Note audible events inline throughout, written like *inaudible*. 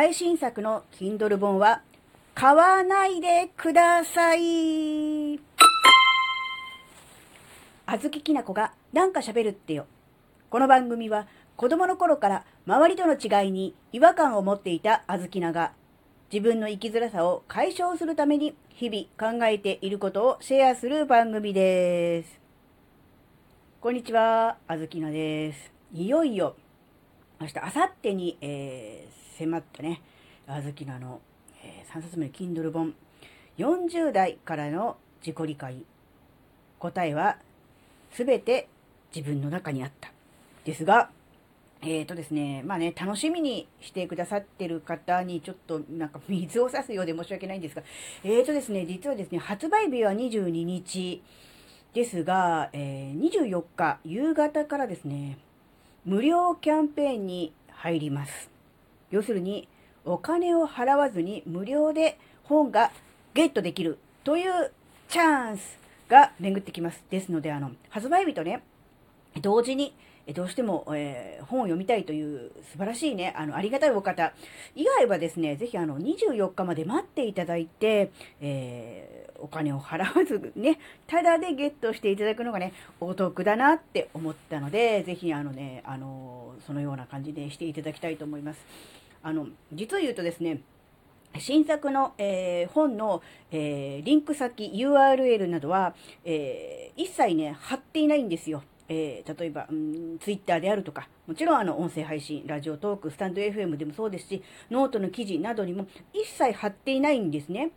最新作の Kindle 本は買わないでください。あずききなこがなんか喋るってよ。この番組は子供の頃から周りとの違いに違和感を持っていたあずきなが自分の生きづらさを解消するために日々考えていることをシェアする番組です。こんにちは、あずきなです。いよいよ明日、明後日に、えー、迫ったね、あずきなの、えー、3冊目の Kindle 本、40代からの自己理解。答えはすべて自分の中にあった。ですが、えっ、ー、とですね、まあね、楽しみにしてくださってる方にちょっとなんか水を差すようで申し訳ないんですが、えっ、ー、とですね、実はですね、発売日は22日ですが、えー、24日夕方からですね、無料キャンペーンに入ります。要するに、お金を払わずに無料で本がゲットできるというチャンスが巡ってきます。ですので、あの、発売日とね、同時に、どうしても、えー、本を読みたいという素晴らしいね、あの、ありがたいお方以外はですね、ぜひあの、24日まで待っていただいて、えー、お金を払わずね、ただでゲットしていただくのがね、お得だなって思ったので、ぜひあのね、あの、そのような感じでしていただきたいと思います。あの、実を言うとですね、新作の、えー、本の、えー、リンク先 URL などは、えー、一切ね、貼っていないんですよ。え例えば、うん、ツイッターであるとか、もちろんあの音声配信、ラジオトーク、スタンド FM でもそうですし、ノートの記事などにも一切貼っていないんですね。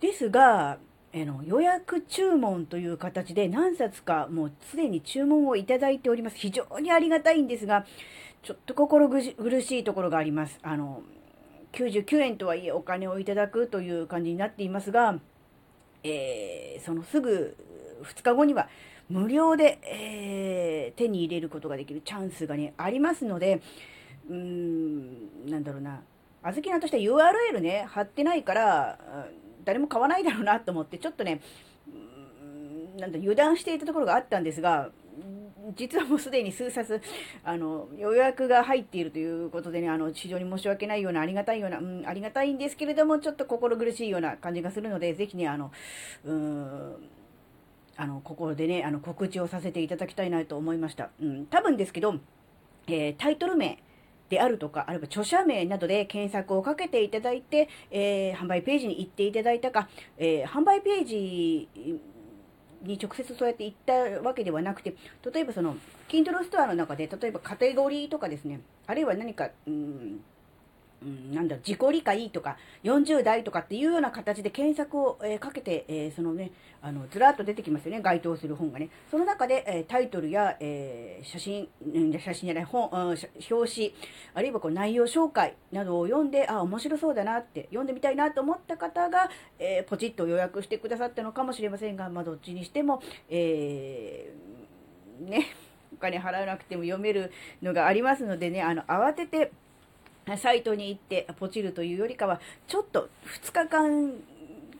ですが、あの予約注文という形で何冊かもうすでに注文をいただいております。非常にありがたいんですが、ちょっと心苦しいところがあります。あの、99円とはいえお金をいただくという感じになっていますが、えー、そのすぐ2日後には無料で、えー、手に入れることができるチャンスがね、ありますので、うーん、なんだろうな、あずきなとして URL ね、貼ってないから、誰も買わないだろうなと思って、ちょっとね、なんだ、油断していたところがあったんですが、実はもうすでに数冊、あの、予約が入っているということでね、あの、非常に申し訳ないような、ありがたいような、うん、ありがたいんですけれども、ちょっと心苦しいような感じがするので、ぜひね、あの、うーん、あの、ここでね、あの、告知をさせていただきたいなと思いました。うん、多分ですけど、えー、タイトル名、であるとか、あるいは著者名などで検索をかけていただいて、えー、販売ページに行っていただいたか、えー、販売ページに直接そうやって行ったわけではなくて、例えばその、Kindle ストアの中で、例えばカテゴリーとかですね、あるいは何か、うん、うん、なんだ、自己理解とか、40代とかっていうような形で検索を、えー、かけて、えー、そのね、あの、ずらっと出てきますよね、該当する本がね。その中で、えー、タイトルや、え写真、写真じゃない、本、うん、表紙、あるいはこう内容紹介などを読んで、あ、面白そうだなって、読んでみたいなと思った方が、えポチッと予約してくださったのかもしれませんが、まあ、どっちにしても、えね、お金払わなくても読めるのがありますのでね、あの、慌てて、*laughs* サイトに行ってポチるというよりかは、ちょっと2日間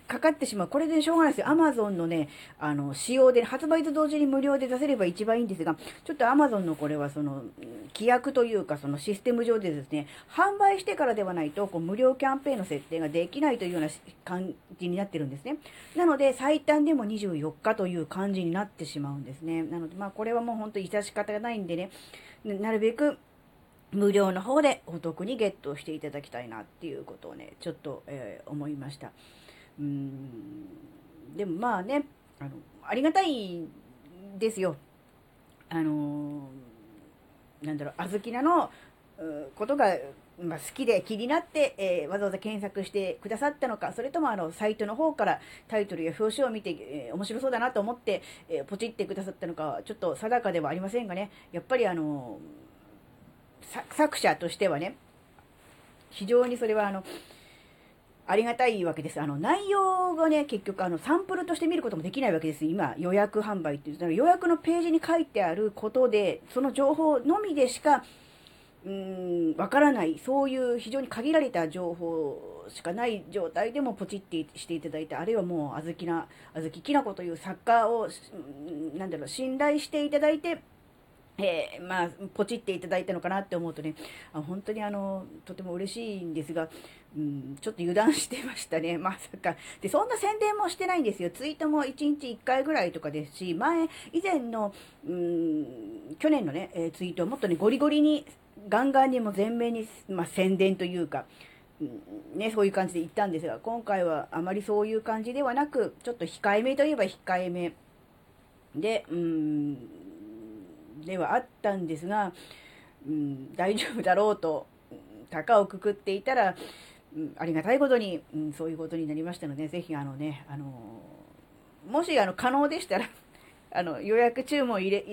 かかってしまう。これでしょうがないですよ。アマゾンのね、あの、仕様で、発売と同時に無料で出せれば一番いいんですが、ちょっとアマゾンのこれはその、規約というか、そのシステム上でですね、販売してからではないと、こう、無料キャンペーンの設定ができないというような感じになってるんですね。なので、最短でも24日という感じになってしまうんですね。なので、まあ、これはもう本当に致し方がないんでね、なるべく、無料の方でお得にゲットしていただきたいなっていうことをね、ちょっと、えー、思いました。うん、でもまあね、あの、ありがたいですよ。あのなんだろう、あずきなのことが、まあ、好きで気になって、えー、わざわざ検索してくださったのか、それともあの、サイトの方からタイトルや表紙を見て、えー、面白そうだなと思って、えー、ポチってくださったのか、ちょっと定かではありませんがね、やっぱりあの作者としてはね、非常にそれはあの、ありがたいわけです。あの、内容がね、結局あの、サンプルとして見ることもできないわけです。今、予約販売っていう、予約のページに書いてあることで、その情報のみでしか、うーん、わからない、そういう非常に限られた情報しかない状態でもポチってしていただいて、あるいはもう、あずきな、あずききなこという作家を、なんだろう、信頼していただいて、えー、まあ、ポチっていただいたのかなって思うとね、あ本当にあの、とても嬉しいんですが、うん、ちょっと油断してましたね、*laughs* まさか。で、そんな宣伝もしてないんですよ。ツイートも1日1回ぐらいとかですし、前、以前の、うん、去年のね、えー、ツイートはもっとね、ゴリゴリに、ガンガンにも前面に、まあ、宣伝というか、ね、そういう感じで言ったんですが、今回はあまりそういう感じではなく、ちょっと控えめといえば控えめで、うん、ではあったんですが、うん、大丈夫だろうと、高をくくっていたら、うん、ありがたいことに、うん、そういうことになりましたので、ぜひあのね、あのもしあの可能でしたら *laughs* あの予約注文入れ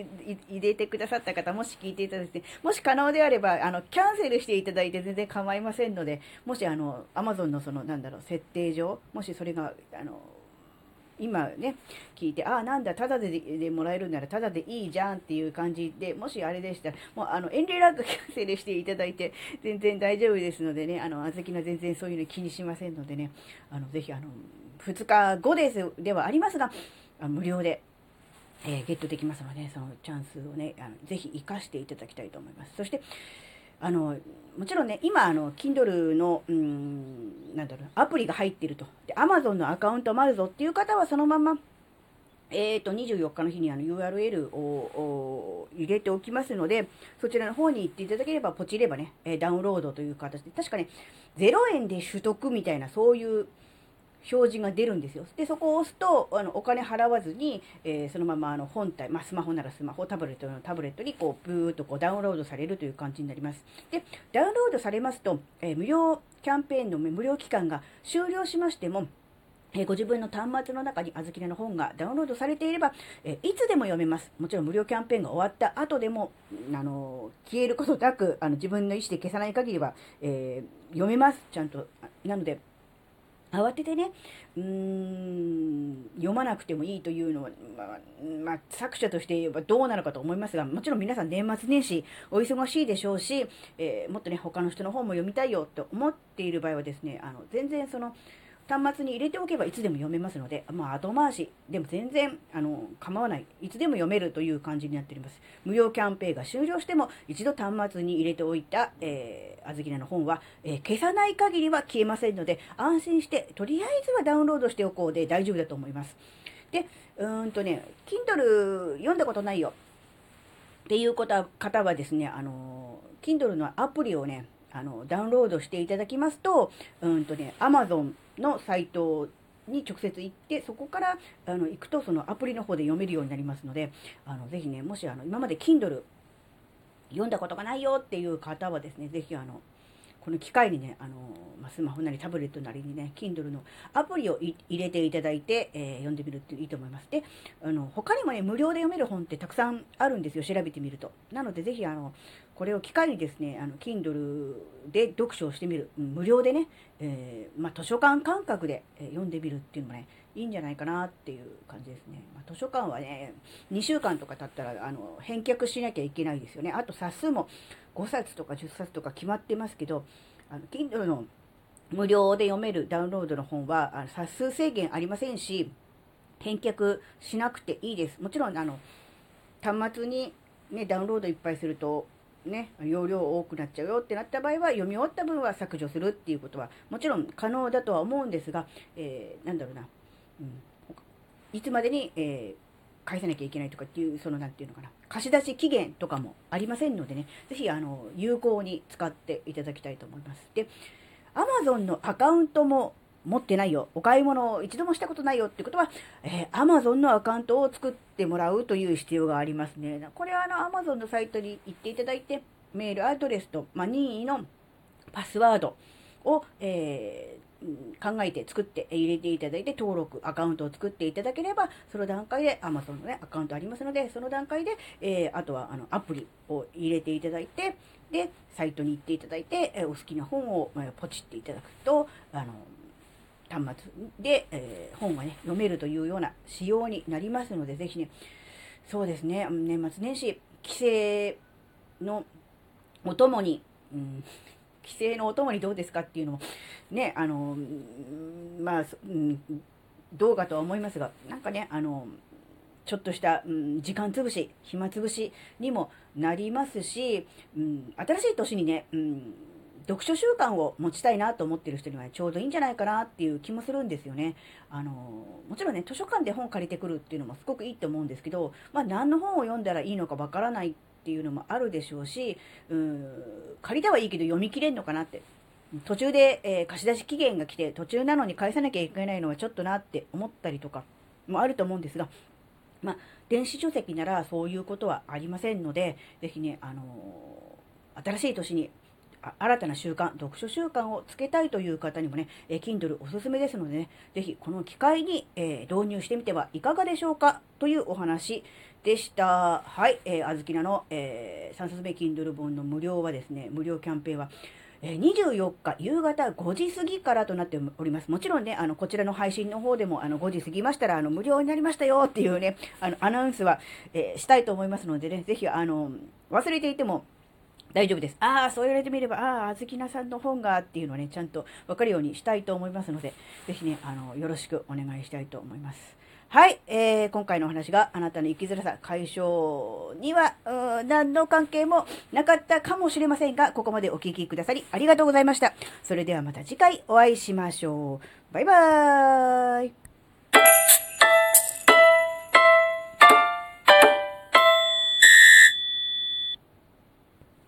入れてくださった方、もし聞いていただいて、もし可能であれば、あのキャンセルしていただいて全然構いませんので、もしあの Amazon のその、なんだろう、設定上、もしそれが、あの今ね、聞いて、ああ、なんだ、ただででもらえるならただでいいじゃんっていう感じで、もしあれでしたら、もうあの遠慮なくキャンセルしていただいて、全然大丈夫ですのでね、あの、あずきな全然そういうの気にしませんのでね、あの、ぜひ、あの、2日後ですではありますが、無料で、えー、ゲットできますので、そのチャンスをね、あのぜひ活かしていただきたいと思います。そして、あの、もちろんね、今、あの、Kindle の、うん、なんだろう、アプリが入ってると。で、Amazon のアカウントもあるぞっていう方は、そのまま、えっ、ー、と、24日の日にあの URL を入れておきますので、そちらの方に行っていただければ、ポチればね、ダウンロードという形で、確かね、0円で取得みたいな、そういう、表示が出るんですよ。で、そこを押すと、あの、お金払わずに、えー、そのままあの本体、まあ、スマホならスマホ、タブレットのタブレットにこう、ブーっとこうダウンロードされるという感じになります。で、ダウンロードされますと、えー、無料キャンペーンの無料期間が終了しましても、えご自分の端末の中にあずきねの本がダウンロードされていれば、えいつでも読めます。もちろん無料キャンペーンが終わった後でも、あの消えることなく、あの自分の意思で消さない限りは、えー、読めます。ちゃんと。なので、慌ててね、うーん、読まなくてもいいというのは、まあ、まあ、作者として言えばどうなのかと思いますが、もちろん皆さん年末年始お忙しいでしょうし、えー、もっとね、他の人の本も読みたいよって思っている場合はですね、あの、全然その、端末に入れておけばいつでも読めますので、まあ、後回しでも全然あの構わない。いつでも読めるという感じになっております。無料キャンペーンが終了しても、一度端末に入れておいた、えー、あずきなの本は、えー、消さない限りは消えませんので、安心して、とりあえずはダウンロードしておこうで大丈夫だと思います。で、うーんとね、Kindle 読んだことないよっていう方はですね、あの、Kindle のアプリをね、あの、ダウンロードしていただきますと、うんとね、Amazon のサイトに直接行って、そこからあの行くとそのアプリの方で読めるようになりますので、あのぜひね、もしあの今まで Kindle 読んだことがないよっていう方はですね、ぜひあの、この機会にね、あの、ま、スマホなりタブレットなりにね、Kindle のアプリを入れていただいて、えー、読んでみるっていいと思います。で、あの、他にもね、無料で読める本ってたくさんあるんですよ、調べてみると。なので、ぜひ、あの、これを機会にですね、あの、Kindle で読書をしてみる。無料でね、えー、まあ、図書館感覚で、読んでみるっていうのもね、いいんじゃないかなっていう感じですね。まあ、図書館はね、2週間とか経ったら、あの、返却しなきゃいけないですよね。あと冊数も5冊とか10冊とか決まってますけど、あの、Kindle の無料で読めるダウンロードの本は、あの冊数制限ありませんし、返却しなくていいです。もちろん、あの、端末にね、ダウンロードいっぱいすると、ね、容量多くなっちゃうよってなった場合は、読み終わった分は削除するっていうことは、もちろん可能だとは思うんですが、えー、なんだろうな、うん、いつまでに、えー、返さなきゃいけないとかっていう、その、なんていうのかな、貸し出し期限とかもありませんのでね、ぜひ、あの、有効に使っていただきたいと思います。で、Amazon のアカウントも持ってないよ、お買い物を一度もしたことないよってことは、えー、Amazon のアカウントを作ってもらうという必要がありますね。これはあの Amazon のサイトに行っていただいて、メールアドレスと、まあ、任意のパスワードを、えー、考えて作って入れていただいて登録、アカウントを作っていただければ、その段階で Amazon のね、アカウントありますので、その段階で、えー、あとはあのアプリを入れていただいて、で、サイトに行っていただいて、えお好きな本を、えポチっていただくと、あの、端末で、えー、本がね、読めるというような仕様になりますので、ぜひね、そうですね、年末年始、帰省のお供に、うん、帰省のお供にどうですかっていうのも、ね、あの、まあ、うん、どうかとは思いますが、なんかね、あの、ちょっとした、うん、時間つぶし、暇つぶしにもなりますし、うん、新しい年にね、うん、読書習慣を持ちたいなと思ってる人にはちょうどいいんじゃないかなっていう気もするんですよね。あの、もちろんね、図書館で本借りてくるっていうのもすごくいいと思うんですけど、まあ何の本を読んだらいいのかわからないっていうのもあるでしょうし、うん、借りたはいいけど読み切れんのかなって。途中で、えー、貸し出し期限が来て途中なのに返さなきゃいけないのはちょっとなって思ったりとかもあると思うんですが、まあ、電子書籍ならそういうことはありませんので、ぜひね、あのー、新しい年に新たな習慣、読書習慣をつけたいという方にもね、え Kindle おすすめですのでね、ぜひこの機会に、えー、導入してみてはいかがでしょうかというお話でした。はい、えー、あずきなの、えー、3冊目 Kindle 本の無料はですね、無料キャンペーンは、え24日夕方5時過ぎからとなっております。もちろんね、あの、こちらの配信の方でも、あの、5時過ぎましたら、あの、無料になりましたよっていうね、あの、アナウンスは、えー、したいと思いますのでね、ぜひ、あの、忘れていても、大丈夫です。ああ、そう言われてみれば、ああ、あずきなさんの本がっていうのをね、ちゃんとわかるようにしたいと思いますので、ぜひね、あの、よろしくお願いしたいと思います。はい、えー、今回のお話があなたの生きづらさ解消には、何の関係もなかったかもしれませんが、ここまでお聴きくださりありがとうございました。それではまた次回お会いしましょう。バイバーイ。